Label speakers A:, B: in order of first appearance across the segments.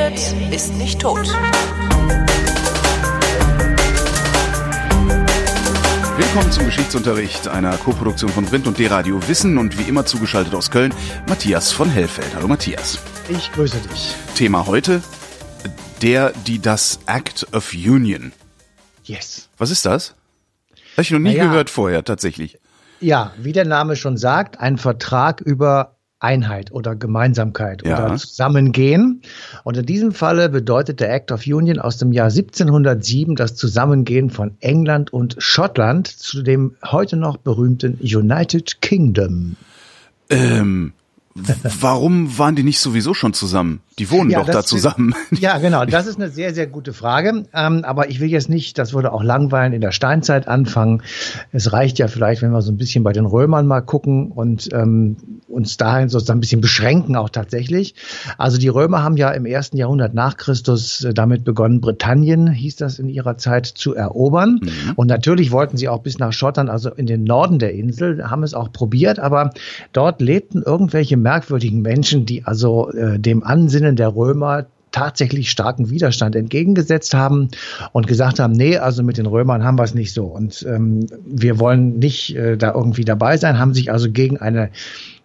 A: redet, ist nicht tot.
B: Willkommen zum Geschichtsunterricht einer Koproduktion von Print und D-Radio Wissen und wie immer zugeschaltet aus Köln, Matthias von Hellfeld. Hallo Matthias.
C: Ich grüße dich.
B: Thema heute, der, die, das Act of Union.
C: Yes.
B: Was ist das? Habe ich noch nie
C: Naja.
B: gehört vorher, tatsächlich.
C: Ja, wie der Name schon sagt, ein Vertrag über Einheit oder Gemeinsamkeit
B: Ja.
C: oder Zusammengehen. Und in diesem Falle bedeutet der Act of Union aus dem Jahr 1707 das Zusammengehen von England und Schottland zu dem heute noch berühmten United Kingdom.
B: Ähm, warum waren die nicht sowieso schon zusammen? Die wohnen
C: Ja,
B: doch da zusammen.
C: Ja, genau. Das ist eine sehr, sehr gute Frage. Ähm, aber ich will jetzt nicht, das würde auch langweilen, in der Steinzeit anfangen. Es reicht ja vielleicht, wenn wir so ein bisschen bei den Römern mal gucken und ähm, uns dahin sozusagen ein bisschen beschränken auch tatsächlich. Also die Römer haben ja im ersten Jahrhundert nach Christus äh, damit begonnen, Britannien, hieß das in ihrer Zeit, zu erobern. Und natürlich wollten sie auch bis nach Schottland, also in den Norden der Insel, haben es auch probiert, aber dort lebten irgendwelche merkwürdigen Menschen, die also äh, dem Ansinnen der Römer tatsächlich starken Widerstand entgegengesetzt haben und gesagt haben, nee, also mit den Römern haben wir es nicht so und ähm, wir wollen nicht äh, da irgendwie dabei sein, haben sich also gegen eine,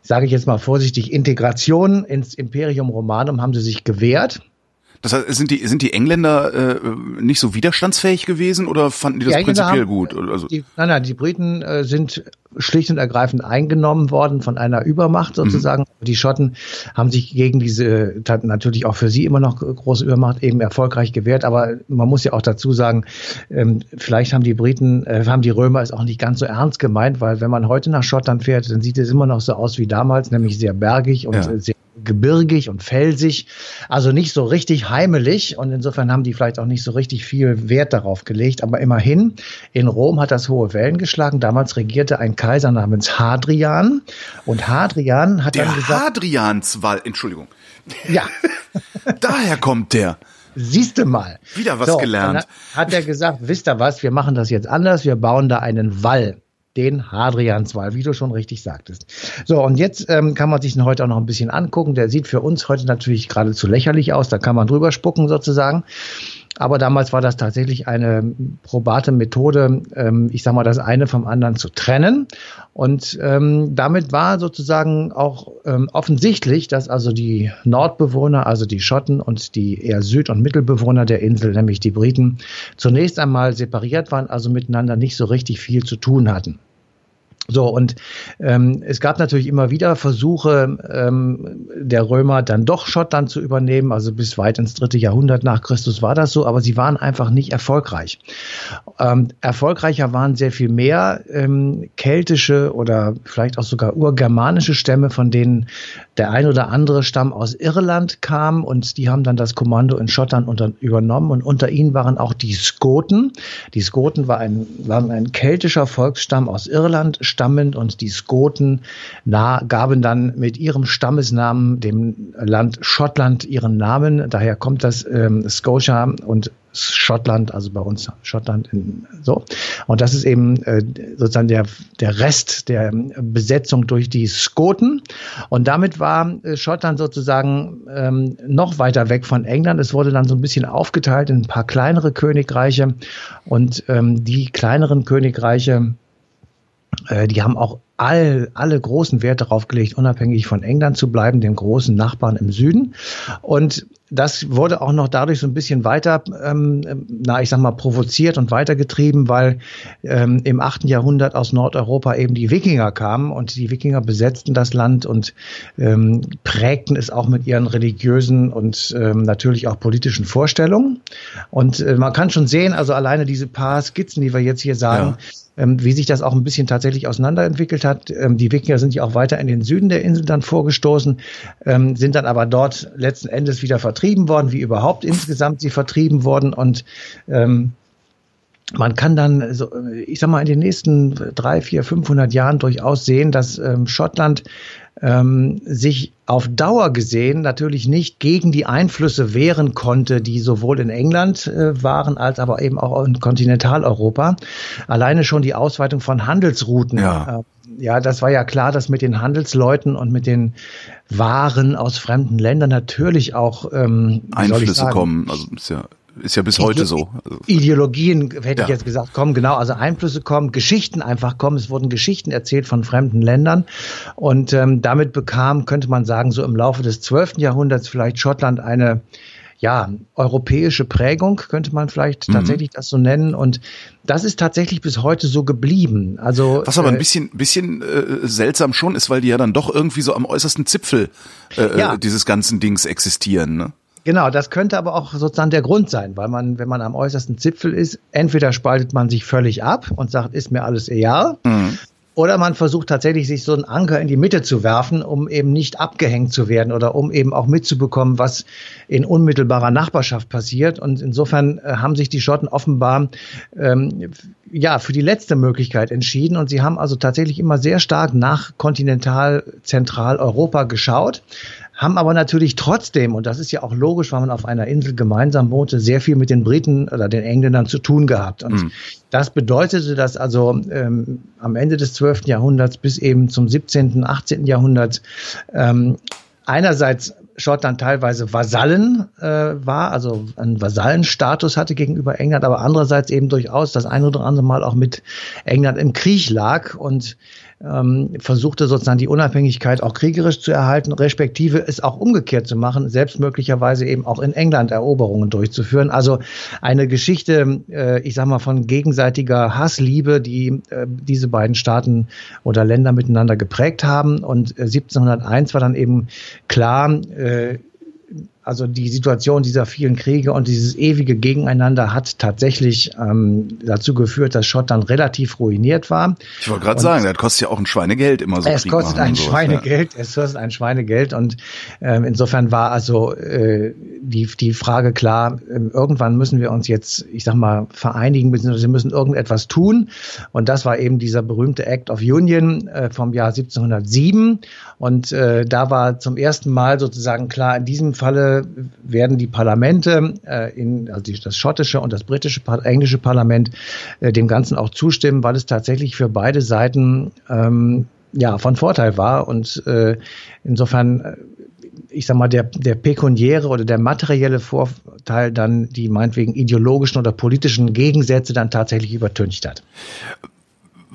C: sage ich jetzt mal vorsichtig, Integration ins Imperium Romanum haben sie sich gewehrt.
B: Das heißt, sind die, sind die Engländer äh, nicht so widerstandsfähig gewesen oder fanden die das
C: Die
B: prinzipiell
C: haben-
B: gut? Also,
C: Die, nein, nein, die Briten äh, sind schlicht und ergreifend eingenommen worden von einer Übermacht sozusagen. Die Schotten haben sich gegen diese, natürlich auch für sie immer noch große Übermacht eben erfolgreich gewehrt. Aber man muss ja auch dazu sagen, ähm, vielleicht haben die Briten, äh, haben die Römer es auch nicht ganz so ernst gemeint, weil wenn man heute nach Schottland fährt, dann sieht es immer noch so aus wie damals, nämlich sehr bergig und
B: Ja.
C: sehr gebirgig und felsig, also nicht so richtig heimelig und insofern haben die vielleicht auch nicht so richtig viel Wert darauf gelegt, aber immerhin, in Rom hat das hohe Wellen geschlagen, damals regierte ein Kaiser namens Hadrian und Hadrian hat
B: der
C: dann gesagt,
B: Hadrianswall, Entschuldigung,
C: ja,
B: daher kommt der.
C: siehste mal.
B: Wieder was gelernt.
C: Dann hat er gesagt, wisst ihr was, wir machen das jetzt anders, wir bauen da einen Wall. Den Hadrianswall, wie du schon richtig sagtest. So, und jetzt ähm, kann man sich den heute auch noch ein bisschen angucken. Der sieht für uns heute natürlich geradezu lächerlich aus. Da kann man drüber spucken sozusagen. Aber damals war das tatsächlich eine probate Methode, ähm, ich sag mal, das eine vom anderen zu trennen. Und ähm, damit war sozusagen auch ähm, offensichtlich, dass also die Nordbewohner, also die Schotten und die eher Süd- und Mittelbewohner der Insel, nämlich die Briten, zunächst einmal separiert waren, also miteinander nicht so richtig viel zu tun hatten. So, und ähm, es gab natürlich immer wieder Versuche ähm, der Römer, dann doch Schottland zu übernehmen. Also bis weit ins dritte Jahrhundert nach Christus war das so, aber sie waren einfach nicht erfolgreich. Ähm, erfolgreicher waren sehr viel mehr ähm, keltische oder vielleicht auch sogar urgermanische Stämme, von denen der ein oder andere Stamm aus Irland kam und die haben dann das Kommando in Schottland unter, übernommen und unter ihnen waren auch die Skoten. Die Skoten war ein, waren ein keltischer Volksstamm aus Irland stammend und die Skoten na, gaben dann mit ihrem Stammesnamen dem Land Schottland ihren Namen. Daher kommt das ähm, Scotia und Schottland, also bei uns Schottland in, so. Und das ist eben äh, sozusagen der, der Rest der ähm, Besetzung durch die Skoten. Und damit war äh, Schottland sozusagen ähm, noch weiter weg von England. Es wurde dann so ein bisschen aufgeteilt in ein paar kleinere Königreiche. Und ähm, die kleineren Königreiche, die haben auch all, alle großen Wert darauf gelegt, unabhängig von England zu bleiben, dem großen Nachbarn im Süden. Und das wurde auch noch dadurch so ein bisschen weiter, ähm, na, ich sag mal, provoziert und weitergetrieben, weil ähm, im achten Jahrhundert aus Nordeuropa eben die Wikinger kamen und die Wikinger besetzten das Land und ähm, prägten es auch mit ihren religiösen und ähm, natürlich auch politischen Vorstellungen. Und äh, man kann schon sehen, also alleine diese paar Skizzen, die wir jetzt hier sagen, ähm, wie sich das auch ein bisschen tatsächlich auseinanderentwickelt hat. Ähm, die Wikinger sind ja auch weiter in den Süden der Insel dann vorgestoßen, ähm, sind dann aber dort letzten Endes wieder vertrieben worden, wie überhaupt insgesamt sie vertrieben worden und ähm, man kann dann, so, ich sag mal, in den nächsten drei, vier, 500 Jahren durchaus sehen, dass ähm, Schottland ähm, sich auf Dauer gesehen natürlich nicht gegen die Einflüsse wehren konnte, die sowohl in England äh, waren als aber eben auch in Kontinentaleuropa. Alleine schon die Ausweitung von Handelsrouten
B: Ja.
C: äh, Ja, das war ja klar, dass mit den Handelsleuten und mit den Waren aus fremden Ländern natürlich auch
B: ähm, Einflüsse kommen. Also ist ja ist ja bis Ide heute so.
C: Ideologien, hätte ja. ich jetzt gesagt, kommen, genau, also Einflüsse kommen, Geschichten einfach kommen. Es wurden Geschichten erzählt von fremden Ländern. Und ähm, damit bekam, könnte man sagen, so im Laufe des 12. Jahrhunderts vielleicht Schottland eine ja, europäische Prägung, könnte man vielleicht mhm. tatsächlich das so nennen. Und das ist tatsächlich bis heute so geblieben. Also,
B: Was aber ein äh, bisschen, bisschen äh, seltsam schon ist, weil die ja dann doch irgendwie so am äußersten Zipfel äh, ja. dieses ganzen Dings existieren. Ne?
C: Genau, das könnte aber auch sozusagen der Grund sein, weil man, wenn man am äußersten Zipfel ist, entweder spaltet man sich völlig ab und sagt, ist mir alles egal, mhm. Oder man versucht tatsächlich, sich so einen Anker in die Mitte zu werfen, um eben nicht abgehängt zu werden oder um eben auch mitzubekommen, was in unmittelbarer Nachbarschaft passiert. Und insofern äh, haben sich die Schotten offenbar ähm, ja für die letzte Möglichkeit entschieden. Und sie haben also tatsächlich immer sehr stark nach Kontinental-Zentraleuropa geschaut haben aber natürlich trotzdem, und das ist ja auch logisch, weil man auf einer Insel gemeinsam wohnte, sehr viel mit den Briten oder den Engländern zu tun gehabt. Und mhm. das bedeutete, dass also ähm, am Ende des 12. Jahrhunderts bis eben zum 17., 18. Jahrhundert ähm, einerseits Schottland teilweise Vasallen äh, war, also einen Vasallenstatus hatte gegenüber England, aber andererseits eben durchaus das ein oder andere Mal auch mit England im Krieg lag und ähm, versuchte sozusagen die Unabhängigkeit auch kriegerisch zu erhalten, respektive es auch umgekehrt zu machen, selbst möglicherweise eben auch in England Eroberungen durchzuführen. Also eine Geschichte, äh, ich sag mal, von gegenseitiger Hassliebe, die äh, diese beiden Staaten oder Länder miteinander geprägt haben. Und äh, 1701 war dann eben klar, äh, also die Situation dieser vielen Kriege und dieses ewige Gegeneinander hat tatsächlich ähm, dazu geführt, dass Schottland relativ ruiniert war.
B: Ich wollte gerade sagen, das kostet ja auch ein Schweinegeld immer so.
C: Es Krieg kostet ein sowas, Schweinegeld, ja. es kostet ein Schweinegeld und ähm, insofern war also äh, die, die Frage klar, äh, irgendwann müssen wir uns jetzt, ich sag mal, vereinigen, beziehungsweise wir müssen irgendetwas tun und das war eben dieser berühmte Act of Union äh, vom Jahr 1707 und äh, da war zum ersten Mal sozusagen klar, in diesem Falle werden die Parlamente, äh, in, also das schottische und das britische, englische Parlament, äh, dem Ganzen auch zustimmen, weil es tatsächlich für beide Seiten ähm, ja von Vorteil war. Und äh, insofern äh, ich sag mal, der, der pekuniäre oder der materielle Vorteil dann die meinetwegen ideologischen oder politischen Gegensätze dann tatsächlich übertüncht hat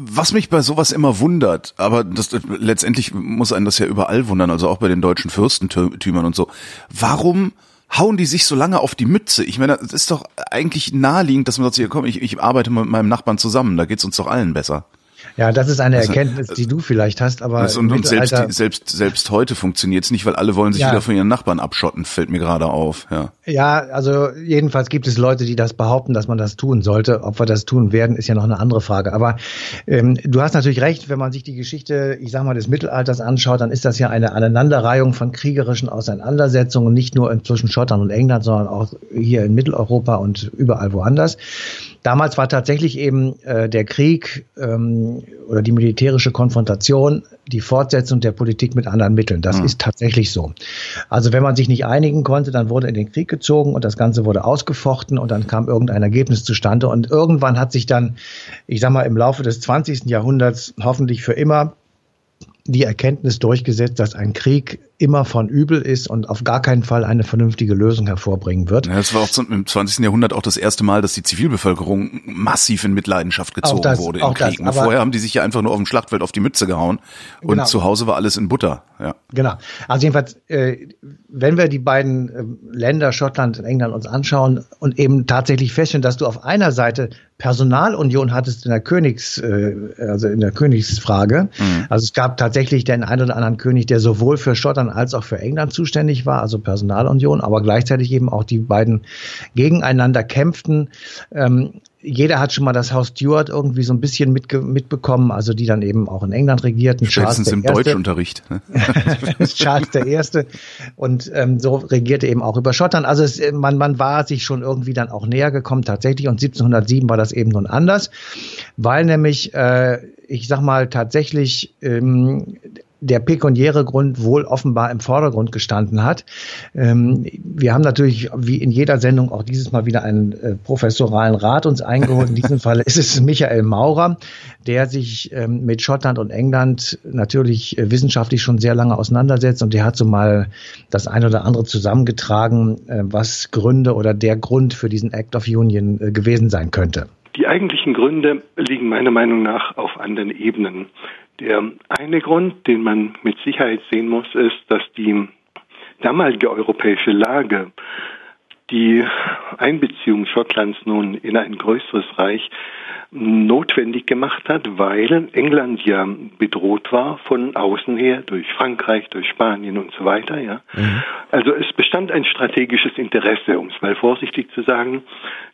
B: was mich bei sowas immer wundert, aber das letztendlich muss einen das ja überall wundern, also auch bei den deutschen Fürstentümern und so. Warum hauen die sich so lange auf die Mütze? Ich meine, es ist doch eigentlich naheliegend, dass man sagt, hier komm, ich, ich arbeite mit meinem Nachbarn zusammen, da geht's uns doch allen besser.
C: Ja, das ist eine also, Erkenntnis, die du vielleicht hast, aber
B: also, und, und selbst, selbst selbst heute funktioniert es nicht, weil alle wollen sich ja. wieder von ihren Nachbarn abschotten, fällt mir gerade auf. Ja.
C: ja, also jedenfalls gibt es Leute, die das behaupten, dass man das tun sollte. Ob wir das tun werden, ist ja noch eine andere Frage. Aber ähm, du hast natürlich recht, wenn man sich die Geschichte, ich sag mal, des Mittelalters anschaut, dann ist das ja eine Aneinanderreihung von kriegerischen Auseinandersetzungen, nicht nur zwischen Schottland und England, sondern auch hier in Mitteleuropa und überall woanders. Damals war tatsächlich eben äh, der Krieg ähm, oder die militärische Konfrontation die Fortsetzung der Politik mit anderen Mitteln. Das mhm. ist tatsächlich so. Also wenn man sich nicht einigen konnte, dann wurde in den Krieg gezogen und das Ganze wurde ausgefochten und dann kam irgendein Ergebnis zustande. Und irgendwann hat sich dann, ich sag mal, im Laufe des 20. Jahrhunderts hoffentlich für immer die Erkenntnis durchgesetzt, dass ein Krieg immer von übel ist und auf gar keinen Fall eine vernünftige Lösung hervorbringen wird.
B: Ja, das war auch im 20. Jahrhundert auch das erste Mal, dass die Zivilbevölkerung massiv in Mitleidenschaft gezogen das, wurde im Krieg. Das, Vorher haben die sich ja einfach nur auf dem Schlachtfeld auf die Mütze gehauen und genau. zu Hause war alles in Butter. Ja.
C: Genau. Also jedenfalls, äh, wenn wir die beiden äh, Länder, Schottland und England, uns anschauen und eben tatsächlich feststellen, dass du auf einer Seite Personalunion hattest in der Königs, äh, also in der Königsfrage. Mhm. Also es gab tatsächlich den einen oder anderen König, der sowohl für Schottland als auch für England zuständig war, also Personalunion, aber gleichzeitig eben auch die beiden gegeneinander kämpften. Ähm, jeder hat schon mal das Haus Stuart irgendwie so ein bisschen mitge mitbekommen, also die dann eben auch in England regierten.
B: Spätestens im Erste. Deutschunterricht. Ne?
C: Charles der Erste. Und ähm, so regierte eben auch über Schottland. Also es, man, man war sich schon irgendwie dann auch näher gekommen tatsächlich. Und 1707 war das eben nun anders, weil nämlich, äh, ich sag mal, tatsächlich ähm, der pekuniäre Grund wohl offenbar im Vordergrund gestanden hat. Ähm, wir haben natürlich wie in jeder Sendung auch dieses Mal wieder einen äh, professoralen Rat uns eingeholt. In diesem Fall ist es Michael Maurer, der sich ähm, mit Schottland und England natürlich äh, wissenschaftlich schon sehr lange auseinandersetzt und der hat so mal das eine oder andere zusammengetragen, äh, was Gründe oder der Grund für diesen Act of Union äh, gewesen sein könnte.
A: Die eigentlichen Gründe liegen meiner Meinung nach auf anderen Ebenen. Der eine Grund, den man mit Sicherheit sehen muss, ist, dass die damalige europäische Lage die Einbeziehung Schottlands nun in ein größeres Reich notwendig gemacht hat, weil England ja bedroht war von außen her durch Frankreich, durch Spanien und so weiter. Ja. Mhm. Also es bestand ein strategisches Interesse, um es mal vorsichtig zu sagen,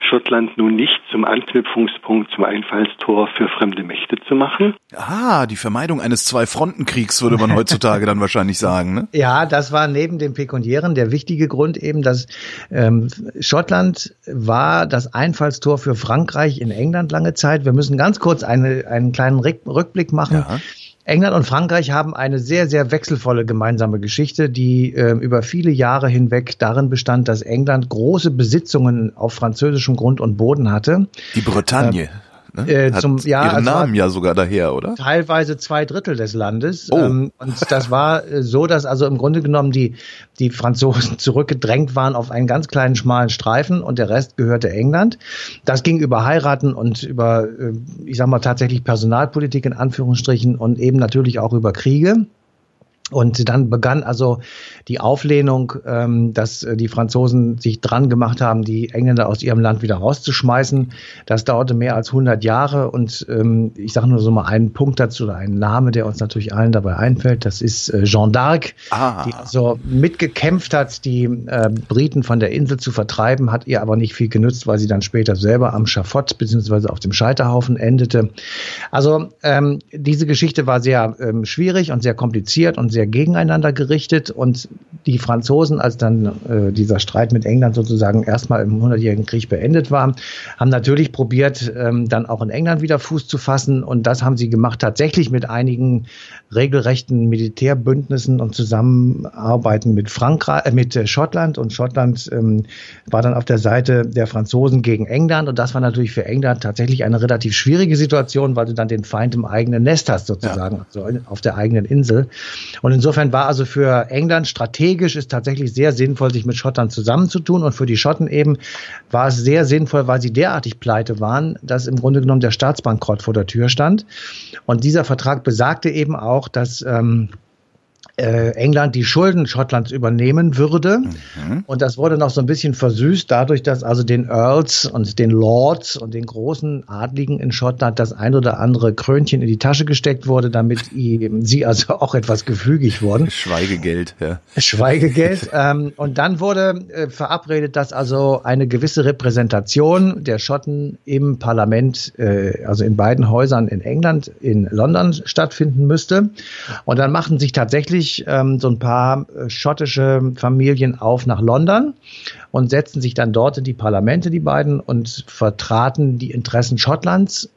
A: Schottland nun nicht zum Anknüpfungspunkt, zum Einfallstor für fremde Mächte zu machen.
B: Ah, die Vermeidung eines Zwei-Fronten-Kriegs würde man heutzutage dann wahrscheinlich sagen. Ne?
C: Ja, das war neben dem Pekuniären der wichtige Grund eben, dass ähm, Schottland war das Einfallstor für Frankreich in England lange Zeit Zeit. Wir müssen ganz kurz eine, einen kleinen Rückblick machen. Ja. England und Frankreich haben eine sehr, sehr wechselvolle gemeinsame Geschichte, die äh, über viele Jahre hinweg darin bestand, dass England große Besitzungen auf französischem Grund und Boden hatte.
B: Die Bretagne. Äh,
C: Ne? Äh, zum, ja,
B: ihren also Namen ja sogar daher, oder?
C: Teilweise zwei Drittel des Landes. Oh. Ähm, und das war äh, so, dass also im Grunde genommen die, die Franzosen zurückgedrängt waren auf einen ganz kleinen schmalen Streifen und der Rest gehörte England. Das ging über Heiraten und über, äh, ich sag mal, tatsächlich Personalpolitik in Anführungsstrichen und eben natürlich auch über Kriege. Und dann begann also die Auflehnung, ähm, dass äh, die Franzosen sich dran gemacht haben, die Engländer aus ihrem Land wieder rauszuschmeißen. Das dauerte mehr als 100 Jahre und ähm, ich sage nur so mal einen Punkt dazu oder einen Name, der uns natürlich allen dabei einfällt. Das ist äh, Jeanne d'Arc, ah. die also mitgekämpft hat, die äh, Briten von der Insel zu vertreiben, hat ihr aber nicht viel genützt, weil sie dann später selber am Schafott beziehungsweise auf dem Scheiterhaufen endete. Also ähm, diese Geschichte war sehr ähm, schwierig und sehr kompliziert und sehr gegeneinander gerichtet und die Franzosen, als dann äh, dieser Streit mit England sozusagen erstmal im Hundertjährigen Krieg beendet war, haben natürlich probiert, ähm, dann auch in England wieder Fuß zu fassen. Und das haben sie gemacht tatsächlich mit einigen regelrechten Militärbündnissen und Zusammenarbeiten mit Frankreich, äh, mit äh, Schottland. Und Schottland ähm, war dann auf der Seite der Franzosen gegen England. Und das war natürlich für England tatsächlich eine relativ schwierige Situation, weil du dann den Feind im eigenen Nest hast sozusagen, ja. also auf der eigenen Insel. und insofern war also für England strategisch ist tatsächlich sehr sinnvoll, sich mit Schottland zusammenzutun. Und für die Schotten eben war es sehr sinnvoll, weil sie derartig pleite waren, dass im Grunde genommen der Staatsbankrott vor der Tür stand. Und dieser Vertrag besagte eben auch, dass ähm, äh, England die Schulden Schottlands übernehmen würde. Mhm. Und das wurde noch so ein bisschen versüßt dadurch, dass also den Earls und den Lords und den großen Adligen in Schottland das ein oder andere Krönchen in die Tasche gesteckt wurde, damit sie also auch etwas gefügig wurden.
B: Schweigegeld, ja.
C: Schweigegeld. ähm, und dann wurde äh, verabredet, dass also eine gewisse Repräsentation der Schotten im Parlament, äh, also in beiden Häusern in England, in London stattfinden müsste. Und dann machten sich tatsächlich sich ähm, so ein paar äh, schottische Familien auf nach London und setzten sich dann dort in die Parlamente, die beiden, und vertraten die Interessen Schottlands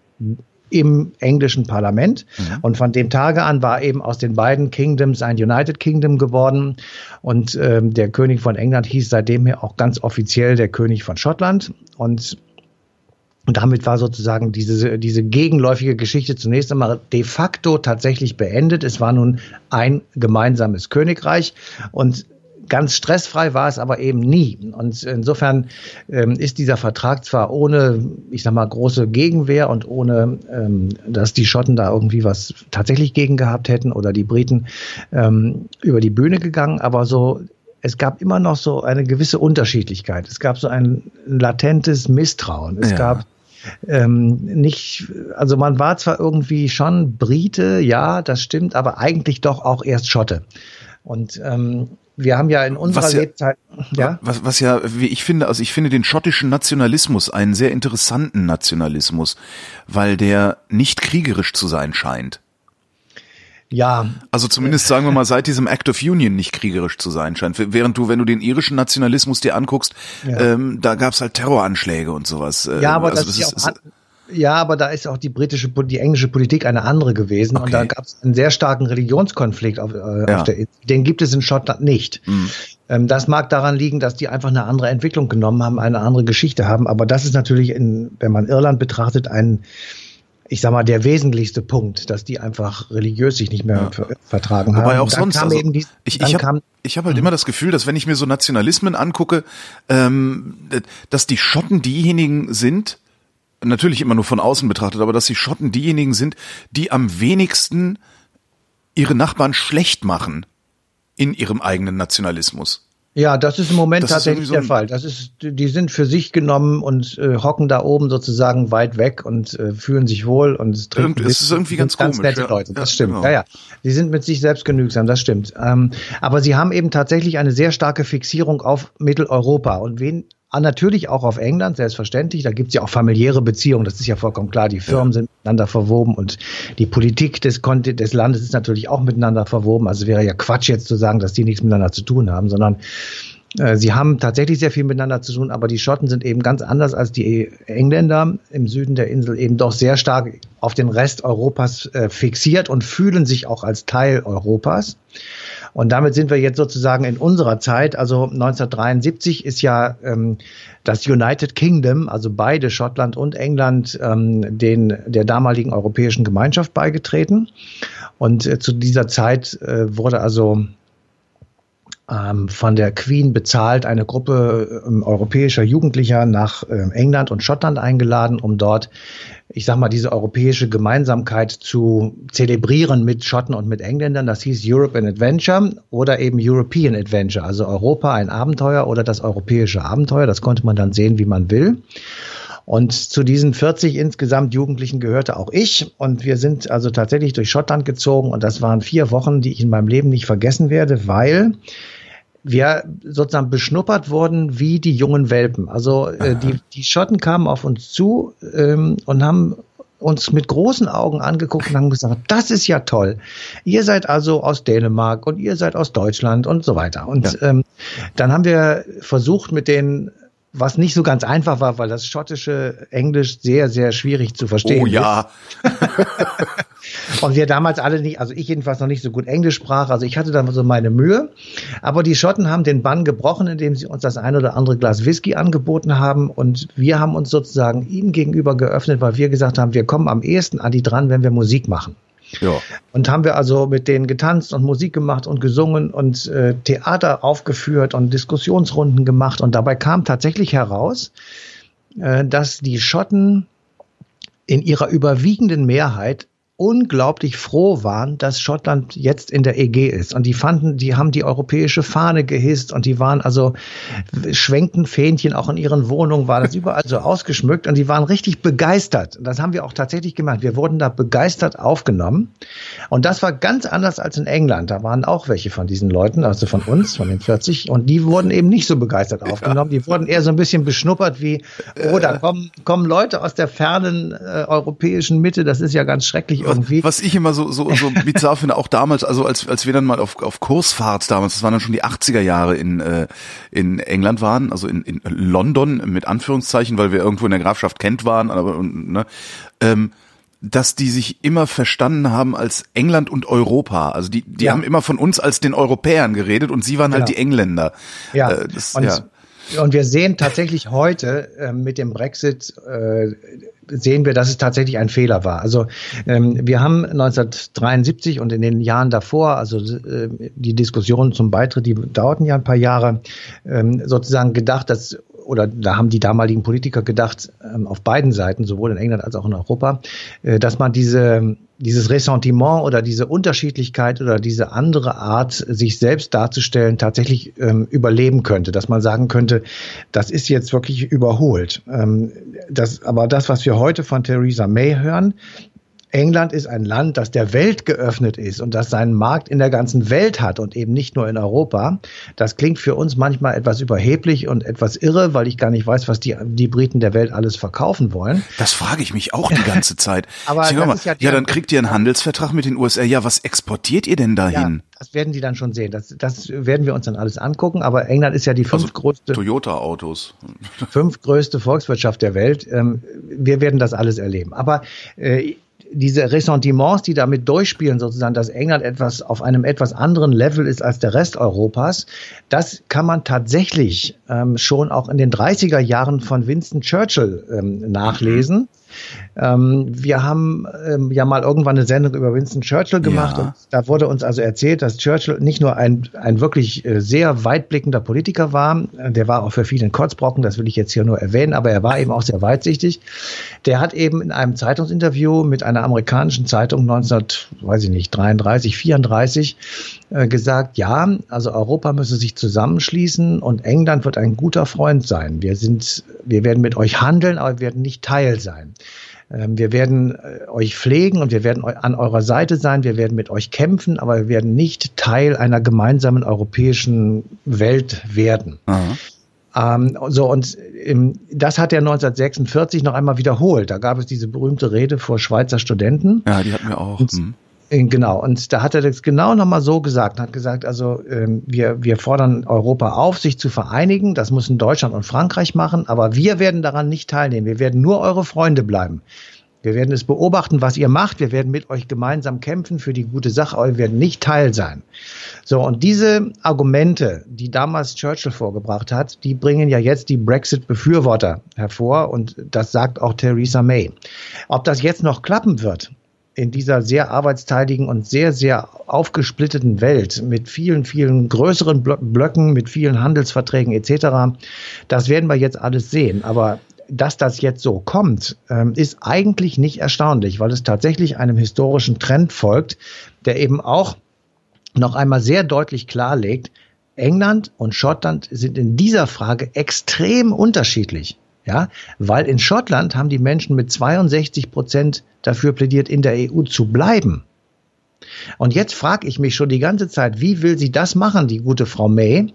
C: im englischen Parlament. Mhm. Und von dem Tage an war eben aus den beiden Kingdoms ein United Kingdom geworden. Und ähm, der König von England hieß seitdem her auch ganz offiziell der König von Schottland. Und und damit war sozusagen diese, diese gegenläufige Geschichte zunächst einmal de facto tatsächlich beendet. Es war nun ein gemeinsames Königreich und ganz stressfrei war es aber eben nie. Und insofern ähm, ist dieser Vertrag zwar ohne, ich sag mal, große Gegenwehr und ohne, ähm, dass die Schotten da irgendwie was tatsächlich gegen gehabt hätten oder die Briten ähm, über die Bühne gegangen, aber so es gab immer noch so eine gewisse Unterschiedlichkeit. Es gab so ein latentes Misstrauen. Es ja. gab ähm, nicht, also man war zwar irgendwie schon Brite, ja, das stimmt, aber eigentlich doch auch erst Schotte. Und ähm, wir haben ja in unserer
B: was
C: ja, Lebzeit,
B: ja. Was, was ja, wie ich finde, also ich finde den schottischen Nationalismus einen sehr interessanten Nationalismus, weil der nicht kriegerisch zu sein scheint.
C: Ja.
B: Also zumindest sagen wir mal seit diesem Act of Union nicht kriegerisch zu sein scheint. Während du, wenn du den irischen Nationalismus dir anguckst, ja. ähm, da gab's halt Terroranschläge und sowas.
C: Ja, aber also das, das, ist, ist, Ja, aber da ist auch die britische, die englische Politik eine andere gewesen okay. und da gab es einen sehr starken Religionskonflikt auf, äh, ja. auf der Insel. Den gibt es in Schottland nicht. Mhm. Ähm, das mag daran liegen, dass die einfach eine andere Entwicklung genommen haben, eine andere Geschichte haben. Aber das ist natürlich, in, wenn man Irland betrachtet, ein ich sag mal, der wesentlichste Punkt, dass die einfach religiös sich nicht mehr ja. vertragen haben.
B: Wobei auch sonst, also, die, ich, ich habe hab halt immer das Gefühl, dass wenn ich mir so Nationalismen angucke, ähm, dass die Schotten diejenigen sind, natürlich immer nur von außen betrachtet, aber dass die Schotten diejenigen sind, die am wenigsten ihre Nachbarn schlecht machen in ihrem eigenen Nationalismus.
C: Ja, das ist im Moment das tatsächlich so der Fall. Das ist, die sind für sich genommen und äh, hocken da oben sozusagen weit weg und äh, fühlen sich wohl und
B: trinken. Das ist irgendwie ganz, ganz komisch.
C: Nette ja. Leute, das ja, stimmt. Genau. Ja, ja. Die sind mit sich selbst genügsam, das stimmt. Ähm, aber sie haben eben tatsächlich eine sehr starke Fixierung auf Mitteleuropa. Und wen Ah, natürlich auch auf England, selbstverständlich. Da gibt's ja auch familiäre Beziehungen, das ist ja vollkommen klar. Die Firmen ja. sind miteinander verwoben und die Politik des, des Landes ist natürlich auch miteinander verwoben. Also wäre ja Quatsch jetzt zu sagen, dass die nichts miteinander zu tun haben, sondern äh, Sie haben tatsächlich sehr viel miteinander zu tun, aber die Schotten sind eben ganz anders als die Engländer im Süden der Insel eben doch sehr stark auf den Rest Europas äh, fixiert und fühlen sich auch als Teil Europas. Und damit sind wir jetzt sozusagen in unserer Zeit. Also 1973 ist ja ähm, das United Kingdom, also beide Schottland und England, ähm, den der damaligen Europäischen Gemeinschaft beigetreten. Und äh, zu dieser Zeit äh, wurde also von der Queen bezahlt eine Gruppe ähm, europäischer Jugendlicher nach äh, England und Schottland eingeladen, um dort ich sag mal, diese europäische Gemeinsamkeit zu zelebrieren mit Schotten und mit Engländern. Das hieß Europe an Adventure oder eben European Adventure, also Europa ein Abenteuer oder das europäische Abenteuer. Das konnte man dann sehen, wie man will. Und zu diesen 40 insgesamt Jugendlichen gehörte auch ich. Und wir sind also tatsächlich durch Schottland gezogen. Und das waren vier Wochen, die ich in meinem Leben nicht vergessen werde, weil wir sozusagen beschnuppert wurden wie die jungen Welpen. Also äh, die, die Schotten kamen auf uns zu ähm, und haben uns mit großen Augen angeguckt und haben gesagt, das ist ja toll. Ihr seid also aus Dänemark und ihr seid aus Deutschland und so weiter. Und ja. ähm, dann haben wir versucht, mit denen was nicht so ganz einfach war, weil das schottische Englisch sehr, sehr schwierig zu verstehen
B: oh, ja.
C: Und wir damals alle nicht, also ich jedenfalls noch nicht so gut Englisch sprach, also ich hatte da so meine Mühe. Aber die Schotten haben den Bann gebrochen, indem sie uns das ein oder andere Glas Whisky angeboten haben und wir haben uns sozusagen ihnen gegenüber geöffnet, weil wir gesagt haben, wir kommen am ehesten an die dran, wenn wir Musik machen. Ja. Und haben wir also mit denen getanzt und Musik gemacht und gesungen und äh, Theater aufgeführt und Diskussionsrunden gemacht. Und dabei kam tatsächlich heraus, äh, dass die Schotten in ihrer überwiegenden Mehrheit unglaublich froh waren, dass Schottland jetzt in der EG ist. Und die fanden, die haben die europäische Fahne gehisst und die waren also schwenkten Fähnchen auch in ihren Wohnungen, war das überall so ausgeschmückt und die waren richtig begeistert. Das haben wir auch tatsächlich gemacht. Wir wurden da begeistert aufgenommen. Und das war ganz anders als in England. Da waren auch welche von diesen Leuten, also von uns, von den 40, und die wurden eben nicht so begeistert aufgenommen. Die wurden eher so ein bisschen beschnuppert wie, oh, da kommen, kommen Leute aus der fernen äh, europäischen Mitte, das ist ja ganz schrecklich irgendwie.
B: Was ich immer so, so, so bizarr finde, auch damals, also als, als wir dann mal auf, auf Kursfahrt damals, das waren dann schon die 80er Jahre in, äh, in England waren, also in, in London mit Anführungszeichen, weil wir irgendwo in der Grafschaft Kent waren, aber, ne, ähm, dass die sich immer verstanden haben als England und Europa. Also die, die ja. haben immer von uns als den Europäern geredet und sie waren halt ja. die Engländer.
C: Ja. Äh, das, und, ja. Und wir sehen tatsächlich heute äh, mit dem Brexit äh, sehen wir, dass es tatsächlich ein Fehler war. Also ähm, wir haben 1973 und in den Jahren davor, also äh, die Diskussionen zum Beitritt, die dauerten ja ein paar Jahre, ähm, sozusagen gedacht, dass oder da haben die damaligen Politiker gedacht, ähm, auf beiden Seiten, sowohl in England als auch in Europa, äh, dass man diese, dieses Ressentiment oder diese Unterschiedlichkeit oder diese andere Art, sich selbst darzustellen, tatsächlich ähm, überleben könnte. Dass man sagen könnte, das ist jetzt wirklich überholt. Ähm, das, aber das, was wir heute von Theresa May hören, England ist ein Land, das der Welt geöffnet ist und das seinen Markt in der ganzen Welt hat und eben nicht nur in Europa. Das klingt für uns manchmal etwas überheblich und etwas irre, weil ich gar nicht weiß, was die, die Briten der Welt alles verkaufen wollen.
B: Das frage ich mich auch die ganze Zeit. Aber mal, ja, ja, dann kriegt ihr einen Handelsvertrag mit den USA. Ja, was exportiert ihr denn dahin?
C: Ja, Das werden die dann schon sehen. Das, das werden wir uns dann alles angucken. Aber England ist ja die fünftgrößte.
B: Also Toyota-Autos.
C: Fünftgrößte Volkswirtschaft der Welt. Ähm, wir werden das alles erleben. Aber äh, diese Ressentiments, die damit durchspielen, sozusagen, dass England etwas auf einem etwas anderen Level ist als der Rest Europas, das kann man tatsächlich ähm, schon auch in den 30er Jahren von Winston Churchill ähm, nachlesen. Ähm, wir haben ähm, ja mal irgendwann eine Sendung über Winston Churchill gemacht ja. und da wurde uns also erzählt, dass Churchill nicht nur ein, ein wirklich äh, sehr weitblickender Politiker war, der war auch für viele Kotzbrocken, das will ich jetzt hier nur erwähnen, aber er war eben auch sehr weitsichtig. Der hat eben in einem Zeitungsinterview mit einer amerikanischen Zeitung 1933, 34 äh, gesagt, ja, also Europa müsse sich zusammenschließen und England wird ein guter Freund sein. Wir sind, wir werden mit euch handeln, aber wir werden nicht Teil sein. Ähm, wir werden äh, euch pflegen und wir werden an eurer Seite sein. Wir werden mit euch kämpfen, aber wir werden nicht Teil einer gemeinsamen europäischen Welt werden. Ähm, so, und ähm, das hat er 1946 noch einmal wiederholt. Da gab es diese berühmte Rede vor Schweizer Studenten.
B: Ja, die hatten wir auch. Und,
C: hm. Äh, genau, und da hat er das genau nochmal so gesagt, hat gesagt, also ähm, wir, wir fordern Europa auf, sich zu vereinigen, das müssen Deutschland und Frankreich machen, aber wir werden daran nicht teilnehmen, wir werden nur eure Freunde bleiben. Wir werden es beobachten, was ihr macht. Wir werden mit euch gemeinsam kämpfen für die gute Sache, aber wir werden nicht Teil sein. So, und diese Argumente, die damals Churchill vorgebracht hat, die bringen ja jetzt die Brexit-Befürworter hervor und das sagt auch Theresa May. Ob das jetzt noch klappen wird, in dieser sehr arbeitsteiligen und sehr, sehr aufgesplitteten Welt mit vielen, vielen größeren Blöcken, mit vielen Handelsverträgen etc., das werden wir jetzt alles sehen. Aber dass das jetzt so kommt, ähm, ist eigentlich nicht erstaunlich, weil es tatsächlich einem historischen Trend folgt, der eben auch noch einmal sehr deutlich klarlegt, England und Schottland sind in dieser Frage extrem unterschiedlich. Ja, weil in Schottland haben die Menschen mit 62 Prozent dafür plädiert, in der EU zu bleiben. Und jetzt frage ich mich schon die ganze Zeit, wie will sie das machen, die gute Frau May,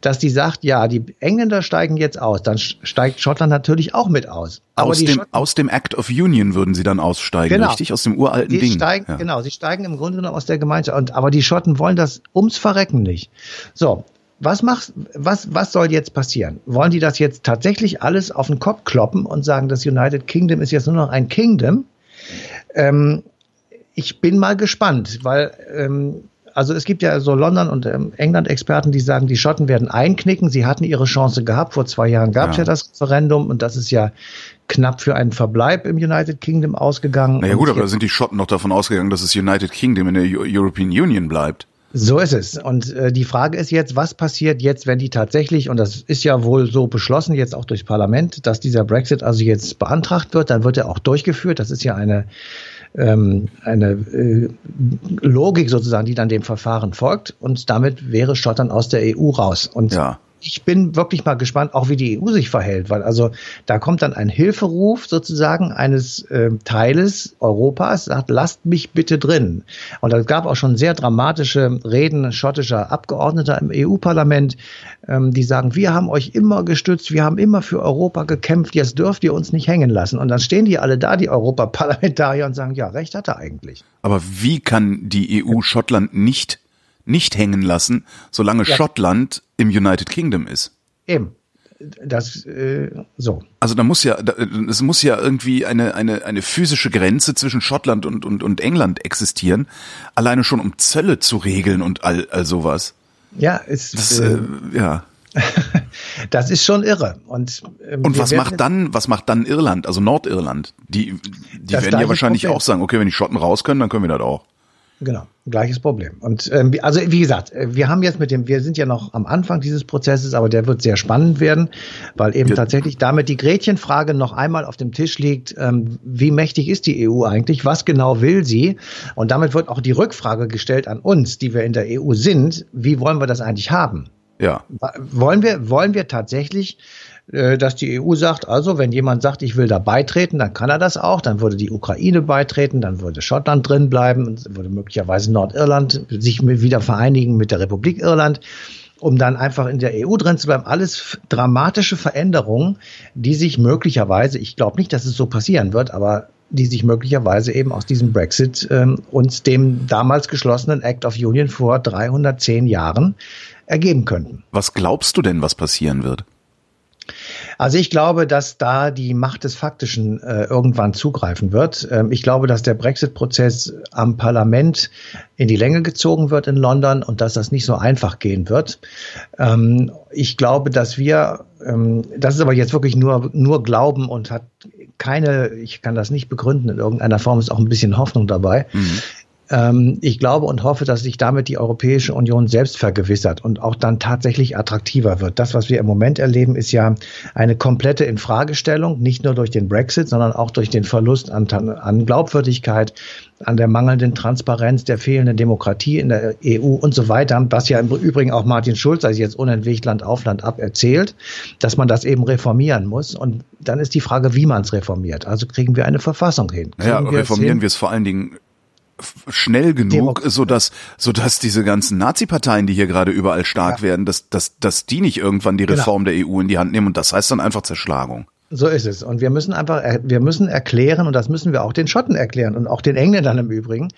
C: dass die sagt, ja, die Engländer steigen jetzt aus, dann steigt Schottland natürlich auch mit aus.
B: Aber aus, dem, aus dem Act of Union würden sie dann aussteigen, genau. richtig? Aus dem uralten
C: die
B: Ding.
C: Steigen, ja. Genau, sie steigen im Grunde genommen aus der Gemeinschaft. Und, aber die Schotten wollen das ums Verrecken nicht. So, was macht, was, was soll jetzt passieren? Wollen die das jetzt tatsächlich alles auf den Kopf kloppen und sagen, das United Kingdom ist jetzt nur noch ein Kingdom? Ähm, ich bin mal gespannt, weil ähm, also es gibt ja so London- und ähm, England-Experten, die sagen, die Schotten werden einknicken. Sie hatten ihre Chance gehabt. Vor zwei Jahren gab es ja. ja. das Referendum und das ist ja knapp für einen Verbleib im United Kingdom ausgegangen.
B: Naja gut, aber da sind die Schotten noch davon ausgegangen, dass das United Kingdom in der European Union bleibt.
C: So ist es. Und äh, die Frage ist jetzt, was passiert jetzt, wenn die tatsächlich, und das ist ja wohl so beschlossen jetzt auch durchs Parlament, dass dieser Brexit also jetzt beantragt wird, dann wird er auch durchgeführt. Das ist ja eine ähm, eine äh, Logik sozusagen, die dann dem Verfahren folgt und damit wäre Schottland aus der EU raus. Und ja ich bin wirklich mal gespannt, auch wie die EU sich verhält, weil also da kommt dann ein Hilferuf sozusagen eines äh, Teiles Europas, sagt, lasst mich bitte drin. Und es gab auch schon sehr dramatische Reden schottischer Abgeordneter im EU-Parlament, ähm, die sagen, wir haben euch immer gestützt, wir haben immer für Europa gekämpft, jetzt dürft ihr uns nicht hängen lassen. Und dann stehen die alle da, die Europaparlamentarier, und sagen, ja, recht hat er eigentlich.
B: Aber wie kann die EU Schottland nicht nicht hängen lassen, solange ja. Schottland im United Kingdom ist.
C: Eben. Das äh, so.
B: Also da muss ja, es muss ja irgendwie eine eine eine physische Grenze zwischen Schottland und und und England existieren, alleine schon um Zölle zu regeln und all all sowas.
C: Ja, ist das, äh, äh, ja. das ist schon irre. Und,
B: ähm, und was macht dann, was macht dann Irland, also Nordirland? Die, die werden ja wahrscheinlich Problem. auch sagen, okay, wenn die Schotten raus können, dann können wir das auch.
C: Genau, gleiches Problem. Und ähm, also wie gesagt, äh, wir haben jetzt mit dem, wir sind ja noch am Anfang dieses Prozesses, aber der wird sehr spannend werden, weil eben ja. tatsächlich damit die Gretchenfrage noch einmal auf dem Tisch liegt, ähm, wie mächtig ist die EU eigentlich, was genau will sie? Und damit wird auch die Rückfrage gestellt an uns, die wir in der EU sind, wie wollen wir das eigentlich haben?
B: Ja.
C: Wollen wir, wollen wir tatsächlich dass die EU sagt, also wenn jemand sagt, ich will da beitreten, dann kann er das auch, dann würde die Ukraine beitreten, dann würde Schottland drin bleiben, würde möglicherweise Nordirland sich wieder vereinigen mit der Republik Irland um dann einfach in der EU drin zu bleiben. Alles dramatische Veränderungen, die sich möglicherweise, ich glaube nicht, dass es so passieren wird, aber die sich möglicherweise eben aus diesem Brexit ähm, und dem damals geschlossenen Act of Union vor 310 Jahren ergeben könnten.
B: Was glaubst du denn, was passieren wird?
C: Also ich glaube, dass da die Macht des Faktischen äh, irgendwann zugreifen wird. Ähm, ich glaube, dass der Brexit-Prozess am Parlament in die Länge gezogen wird in London und dass das nicht so einfach gehen wird. Ähm, ich glaube, dass wir, ähm, das ist aber jetzt wirklich nur, nur Glauben und hat keine, ich kann das nicht begründen in irgendeiner Form, ist auch ein bisschen Hoffnung dabei. Mhm. Ähm, ich glaube und hoffe, dass sich damit die Europäische Union selbst vergewissert und auch dann tatsächlich attraktiver wird. Das, was wir im Moment erleben, ist ja eine komplette Infragestellung, nicht nur durch den Brexit, sondern auch durch den Verlust an, an Glaubwürdigkeit, an der mangelnden Transparenz, der fehlenden Demokratie in der EU und so weiter, was ja im Übrigen auch Martin Schulz, also jetzt unentwegt Land auf Land ab, erzählt, dass man das eben reformieren muss. Und dann ist die Frage, wie man es reformiert. Also kriegen wir eine Verfassung hin? Kriegen
B: ja, reformieren wir es vor allen Dingen schnell genug, so dass so dass diese ganzen Nazi-Parteien, die hier gerade überall stark ja. werden, dass, dass, dass die nicht irgendwann die. Reform genau. der EU in die Hand nehmen und das heißt dann einfach Zerschlagung.
C: So ist es. Und wir müssen einfach, wir müssen erklären, und das müssen wir auch den Schotten erklären und auch den Engländern im Übrigen.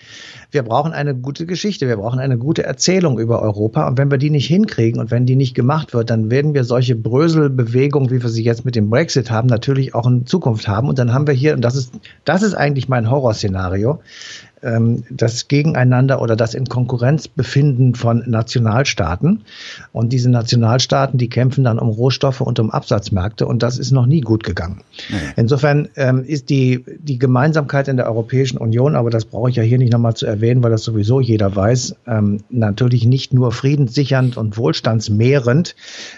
C: Wir brauchen eine gute Geschichte, wir brauchen eine gute Erzählung über Europa. Und wenn wir die nicht hinkriegen und wenn die nicht gemacht wird, dann werden wir solche Bröselbewegungen, wie wir sie jetzt mit dem Brexit haben, natürlich auch in Zukunft haben. Und dann haben wir hier, und das ist, das ist eigentlich mein Horrorszenario, das Gegeneinander oder das in Konkurrenz befinden von Nationalstaaten. Und diese Nationalstaaten, die kämpfen dann um Rohstoffe und um Absatzmärkte und das ist noch nie gut gegangen. Insofern ähm, ist die, die Gemeinsamkeit in der Europäischen Union, aber das brauche ich ja hier nicht nochmal zu erwähnen, weil das sowieso jeder weiß, ähm, natürlich nicht nur friedenssichernd und wohlstandsmehrend,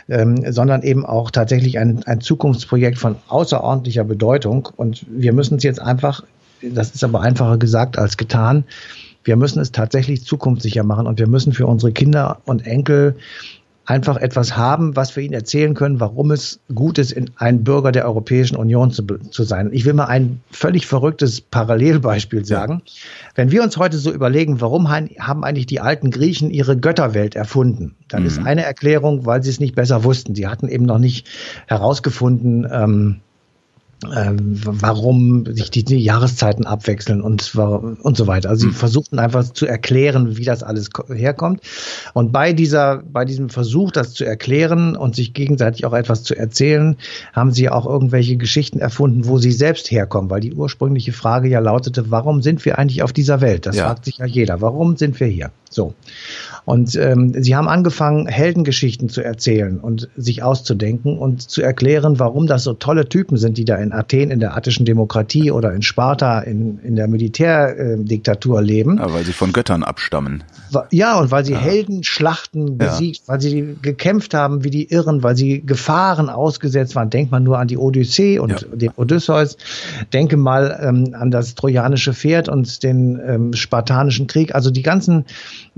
C: ähm, sondern eben auch tatsächlich ein, ein Zukunftsprojekt von außerordentlicher Bedeutung. Und wir müssen es jetzt einfach das ist aber einfacher gesagt als getan. Wir müssen es tatsächlich zukunftssicher machen und wir müssen für unsere Kinder und Enkel einfach etwas haben, was wir ihnen erzählen können, warum es gut ist, ein Bürger der Europäischen Union zu, zu sein. Ich will mal ein völlig verrücktes Parallelbeispiel sagen. Ja. Wenn wir uns heute so überlegen, warum haben eigentlich die alten Griechen ihre Götterwelt erfunden, dann mhm. ist eine Erklärung, weil sie es nicht besser wussten. Sie hatten eben noch nicht herausgefunden, ähm, warum sich die, die, Jahreszeiten abwechseln und, und so weiter. Also sie hm. versuchten einfach zu erklären, wie das alles herkommt. Und bei dieser, bei diesem Versuch, das zu erklären und sich gegenseitig auch etwas zu erzählen, haben sie auch irgendwelche Geschichten erfunden, wo sie selbst herkommen, weil die ursprüngliche Frage ja lautete, warum sind wir eigentlich auf dieser Welt? Das ja. fragt sich ja jeder. Warum sind wir hier? So. Und ähm, sie haben angefangen, Heldengeschichten zu erzählen und sich auszudenken und zu erklären, warum das so tolle Typen sind, die da in Athen in der attischen Demokratie oder in Sparta in, in der Militärdiktatur leben.
B: Ja, weil sie von Göttern abstammen.
C: Ja, und weil sie ja. Heldenschlachten besiegt, ja. weil sie gekämpft haben wie die Irren, weil sie Gefahren ausgesetzt waren. Denkt man nur an die Odyssee und ja. den Odysseus. Denke mal ähm, an das trojanische Pferd und den ähm, spartanischen Krieg. Also die ganzen,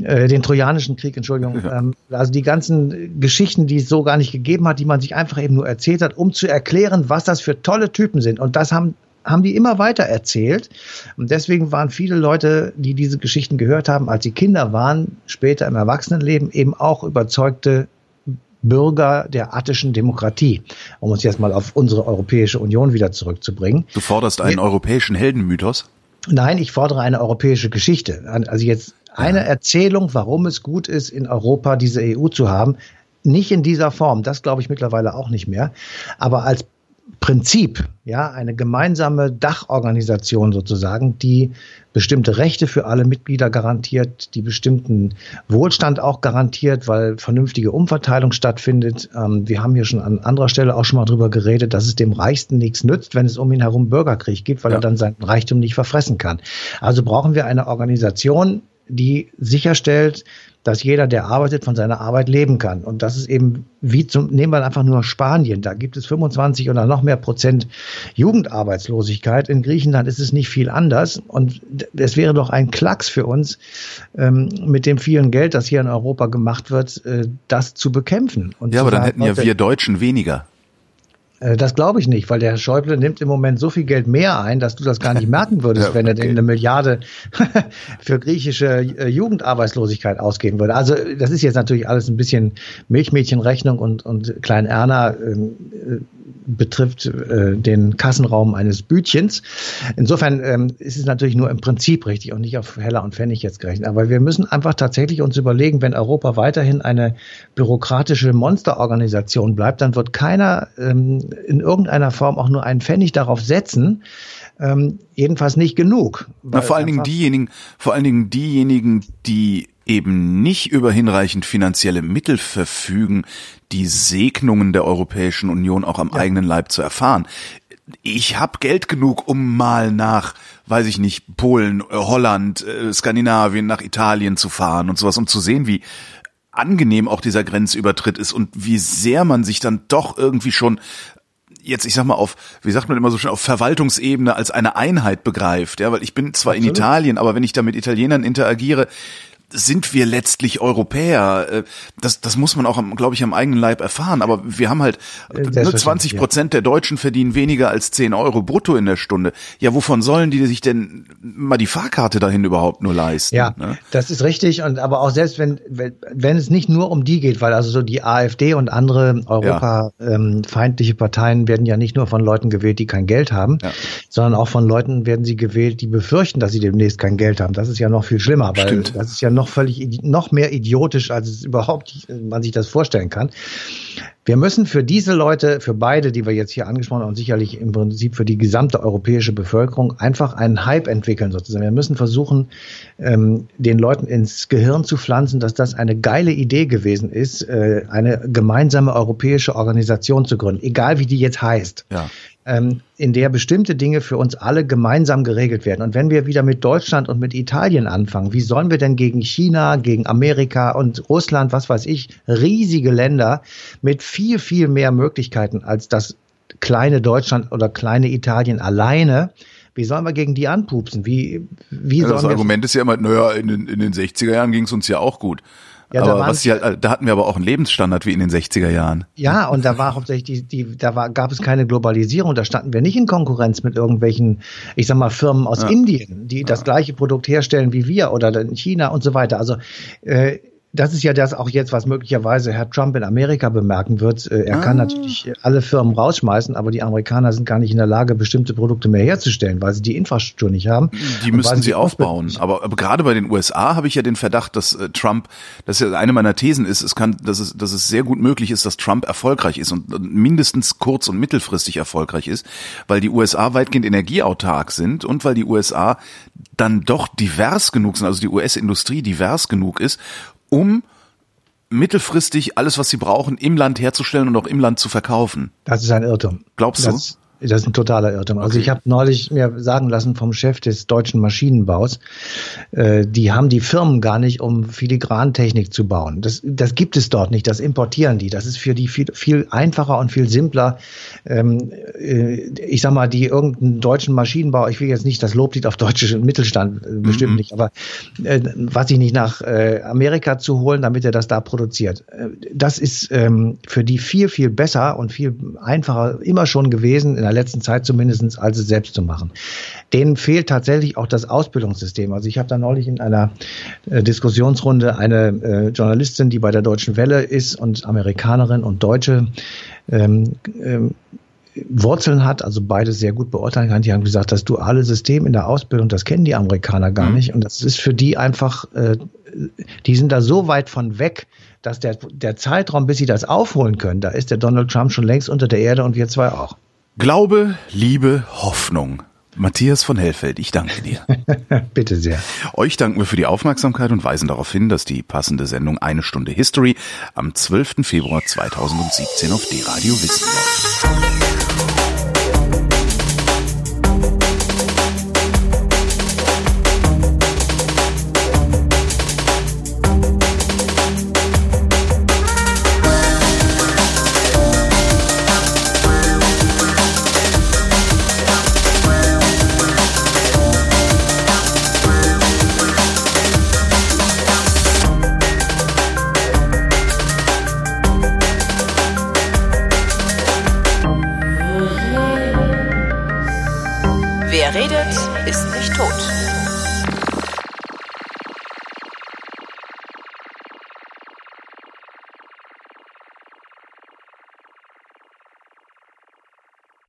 C: äh, den trojanischen Krieg, Entschuldigung. Ja. Ähm, also die ganzen Geschichten, die es so gar nicht gegeben hat, die man sich einfach eben nur erzählt hat, um zu erklären, was das für tolle Typen sind. Und das haben haben die immer weiter erzählt. Und deswegen waren viele Leute, die diese Geschichten gehört haben, als sie Kinder waren, später im Erwachsenenleben eben auch überzeugte Bürger der attischen Demokratie, um uns jetzt mal auf unsere Europäische Union wieder zurückzubringen.
B: Du forderst einen Wir, europäischen Heldenmythos?
C: Nein, ich fordere eine europäische Geschichte. Also jetzt eine Erzählung, warum es gut ist, in Europa diese EU zu haben. Nicht in dieser Form, das glaube ich mittlerweile auch nicht mehr. Aber als Prinzip, ja, eine gemeinsame Dachorganisation sozusagen, die bestimmte Rechte für alle Mitglieder garantiert, die bestimmten Wohlstand auch garantiert, weil vernünftige Umverteilung stattfindet. Ähm, wir haben hier schon an anderer Stelle auch schon mal drüber geredet, dass es dem Reichsten nichts nützt, wenn es um ihn herum Bürgerkrieg gibt, weil ja. er dann seinen Reichtum nicht verfressen kann. Also brauchen wir eine Organisation, die sicherstellt, dass jeder, der arbeitet, von seiner Arbeit leben kann. Und das ist eben, wie zum, nehmen wir einfach nur Spanien, da gibt es 25 oder noch mehr Prozent Jugendarbeitslosigkeit. In Griechenland ist es nicht viel anders. Und es wäre doch ein Klacks für uns, ähm, mit dem vielen Geld, das hier in Europa gemacht wird, äh, das zu bekämpfen.
B: Und ja, aber dann hätten ja wir Deutschen weniger.
C: Äh, das glaube ich nicht, weil der Herr Schäuble nimmt im Moment so viel Geld mehr ein, dass du das gar nicht merken würdest, ja, wenn er denn eine Milliarde für griechische äh, Jugendarbeitslosigkeit ausgeben würde. Also das ist jetzt natürlich alles ein bisschen Milchmädchenrechnung und, und Klein Erna ähm, betrifft äh, den Kassenraum eines Bütchens. Insofern ähm, ist es natürlich nur im Prinzip richtig und nicht auf Heller und Pfennig jetzt gerechnet. Aber wir müssen einfach tatsächlich uns überlegen, wenn Europa weiterhin eine bürokratische Monsterorganisation bleibt, dann wird keiner ähm, in irgendeiner Form auch nur einen Pfennig darauf setzen, ähm, jedenfalls nicht genug.
B: Na, vor allen Dingen diejenigen, vor allen Dingen diejenigen, die eben nicht über hinreichend finanzielle Mittel verfügen, die Segnungen der Europäischen Union auch am ja. eigenen Leib zu erfahren. Ich habe Geld genug, um mal nach, weiß ich nicht, Polen, äh, Holland, äh, Skandinavien, nach Italien zu fahren und sowas, um zu sehen, wie angenehm auch dieser Grenzübertritt ist und wie sehr man sich dann doch irgendwie schon jetzt, ich sag mal, auf, wie sagt man immer so schön, auf Verwaltungsebene als eine Einheit begreift, ja, weil ich bin zwar Absolut. in Italien, aber wenn ich da mit Italienern interagiere, sind wir letztlich Europäer. Äh, das, das muss man auch, glaube ich, am eigenen Leib erfahren. Aber wir haben halt, äh, nur 20 Prozent der Deutschen verdienen weniger als 10 Euro brutto in der Stunde. Ja, wovon sollen die sich denn mal die Fahrkarte dahin überhaupt nur leisten?
C: Ja, ne? das ist richtig. Und aber auch selbst wenn, wenn, wenn es nicht nur um die geht, weil also so die AfD und andere europafeindliche ja. ähm, Parteien werden ja nicht nur von Leuten gewählt, die kein Geld haben, ja. sondern auch von Leuten werden sie gewählt, die befürchten, dass sie demnächst kein Geld haben. Das ist ja noch viel schlimmer, weil Stimmt. das ist ja noch noch völlig, noch mehr idiotisch, als es überhaupt man sich das vorstellen kann. Wir müssen für diese Leute, für beide, die wir jetzt hier angesprochen haben, und sicherlich im Prinzip für die gesamte europäische Bevölkerung einfach einen Hype entwickeln sozusagen. Wir müssen versuchen, ähm, den Leuten ins Gehirn zu pflanzen, dass das eine geile Idee gewesen ist, äh, eine gemeinsame europäische Organisation zu gründen, egal wie die jetzt heißt. Ja ähm, in der bestimmte Dinge für uns alle gemeinsam geregelt werden. Und wenn wir wieder mit Deutschland und mit Italien anfangen, wie sollen wir denn gegen China, gegen Amerika und Russland, was weiß ich, riesige Länder mit viel, viel mehr Möglichkeiten als das kleine Deutschland oder kleine Italien alleine, wie sollen wir gegen die anpupsen? Wie, wie
B: ja, das Argument ist ja immer, naja, in den, in den 60er Jahren ging es uns ja auch gut. Ja, aber was die halt, da hatten wir aber auch einen Lebensstandard wie in den 60er Jahren.
C: Ja, und da war hauptsächlich die, die da war, gab es keine Globalisierung, da standen wir nicht in Konkurrenz mit irgendwelchen, ich sag mal, Firmen aus ja. Indien, die ja. das gleiche Produkt herstellen wie wir oder in China und so weiter. Also äh, das ist ja das auch jetzt, was möglicherweise Herr Trump in Amerika bemerken wird. Äh, er ah. kann natürlich alle Firmen rausschmeißen, aber die Amerikaner sind gar nicht in der Lage, bestimmte Produkte mehr herzustellen, weil sie die Infrastruktur nicht haben.
B: Die müssten sie aufbauen. Aber, aber gerade bei den USA habe ich ja den Verdacht, dass äh, Trump, das ist ja eine meiner Thesen ist, es kann, dass es, dass es sehr gut möglich ist, dass Trump erfolgreich ist und mindestens kurz- und mittelfristig erfolgreich ist, weil die USA weitgehend energieautark sind und weil die USA dann doch divers genug sind, also die US-Industrie divers genug ist, um mittelfristig alles, was sie brauchen, im Land herzustellen und auch im Land zu verkaufen.
C: Das ist ein Irrtum.
B: Glaubst
C: das, du? Das ist ein totaler Irrtum. Also ich habe neulich mir sagen lassen vom Chef des deutschen Maschinenbaus, äh, die haben die Firmen gar nicht, um Filigrantechnik zu bauen. Das, das gibt es dort nicht. Das importieren die. Das ist für die viel, viel einfacher und viel simpler, ähm, äh, ich sag mal, die irgendeinen deutschen Maschinenbau, ich will jetzt nicht das Loblied auf deutsche Mittelstand, äh, bestimmt mhm. nicht, aber äh, was ich nicht nach äh, Amerika zu holen, damit er das da produziert. Äh, das ist ähm, für die viel, viel besser und viel einfacher immer schon gewesen, in der letzten Zeit zumindestens als es selbst zu machen. Denen fehlt tatsächlich auch das Ausbildungssystem. Also ich habe da neulich in einer äh, Diskussionsrunde eine äh, Journalistin, die bei der Deutschen Welle ist und Amerikanerin und Deutsche, ähm, ähm, Wurzeln hat, also beides sehr gut beurteilen kann. Die haben gesagt, das duale System in der Ausbildung, das kennen die Amerikaner gar mhm. nicht. Und das ist für die einfach, äh, die sind da so weit von weg, dass der, der Zeitraum, bis sie das aufholen können, da ist der Donald Trump schon längst unter der Erde und wir zwei auch.
B: Glaube, Liebe, Hoffnung. Matthias von Hellfeld, ich danke dir.
C: Bitte sehr.
B: Euch danken wir für die Aufmerksamkeit und weisen darauf hin, dass die passende Sendung Eine Stunde History am 12. Februar 2017 auf D-Radio Wissen läuft.